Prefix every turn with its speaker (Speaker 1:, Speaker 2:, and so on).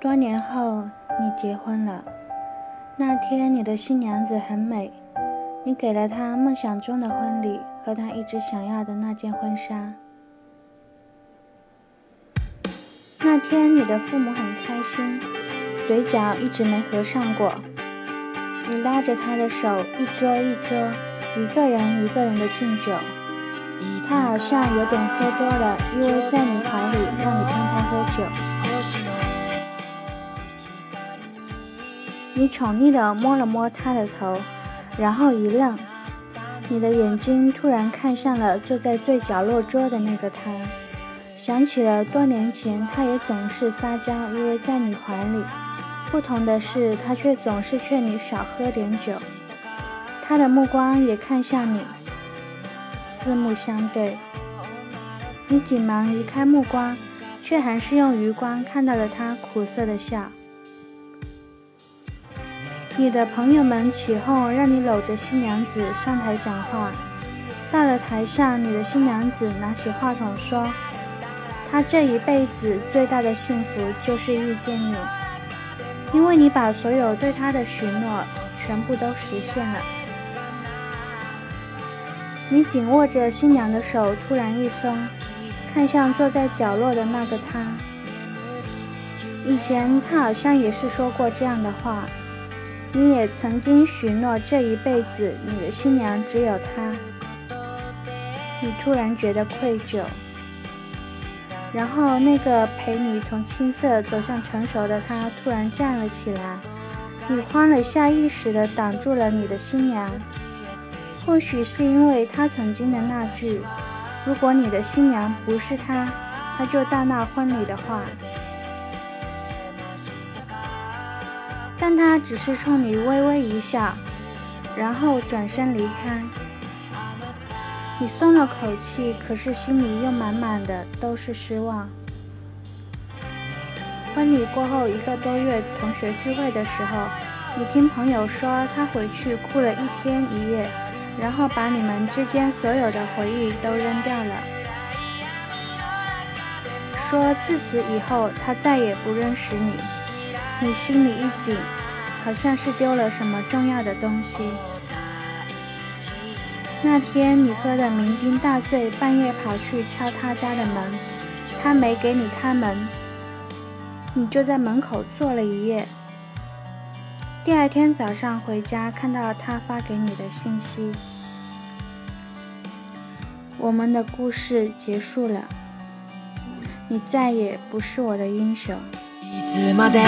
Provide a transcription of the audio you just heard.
Speaker 1: 多年后，你结婚了。那天，你的新娘子很美，你给了她梦想中的婚礼和她一直想要的那件婚纱。那天，你的父母很开心，嘴角一直没合上过。你拉着她的手，一桌一桌，一个人一个人的敬酒。她好像有点喝多了，依偎在你怀里，让你看她喝酒。你宠溺地摸了摸他的头，然后一愣，你的眼睛突然看向了坐在最角落桌的那个他，想起了多年前，他也总是撒娇依偎在你怀里，不同的是，他却总是劝你少喝点酒。他的目光也看向你，四目相对，你紧忙移开目光，却还是用余光看到了他苦涩的笑。你的朋友们起哄，让你搂着新娘子上台讲话。到了台上，你的新娘子拿起话筒说：“她这一辈子最大的幸福就是遇见你，因为你把所有对她的许诺全部都实现了。”你紧握着新娘的手，突然一松，看向坐在角落的那个他。以前他好像也是说过这样的话。你也曾经许诺这一辈子你的新娘只有她。你突然觉得愧疚，然后那个陪你从青涩走向成熟的他突然站了起来，你慌了下意识地挡住了你的新娘。或许是因为他曾经的那句：“如果你的新娘不是他，他就大闹婚礼的话。”但他只是冲你微微一笑，然后转身离开。你松了口气，可是心里又满满的都是失望。婚礼过后一个多月，同学聚会的时候，你听朋友说他回去哭了一天一夜，然后把你们之间所有的回忆都扔掉了，说自此以后他再也不认识你。你心里一紧，好像是丢了什么重要的东西。那天你喝得酩酊大醉，半夜跑去敲他家的门，他没给你开门，你就在门口坐了一夜。第二天早上回家，看到他发给你的信息，我们的故事结束了，你再也不是我的英雄。つまで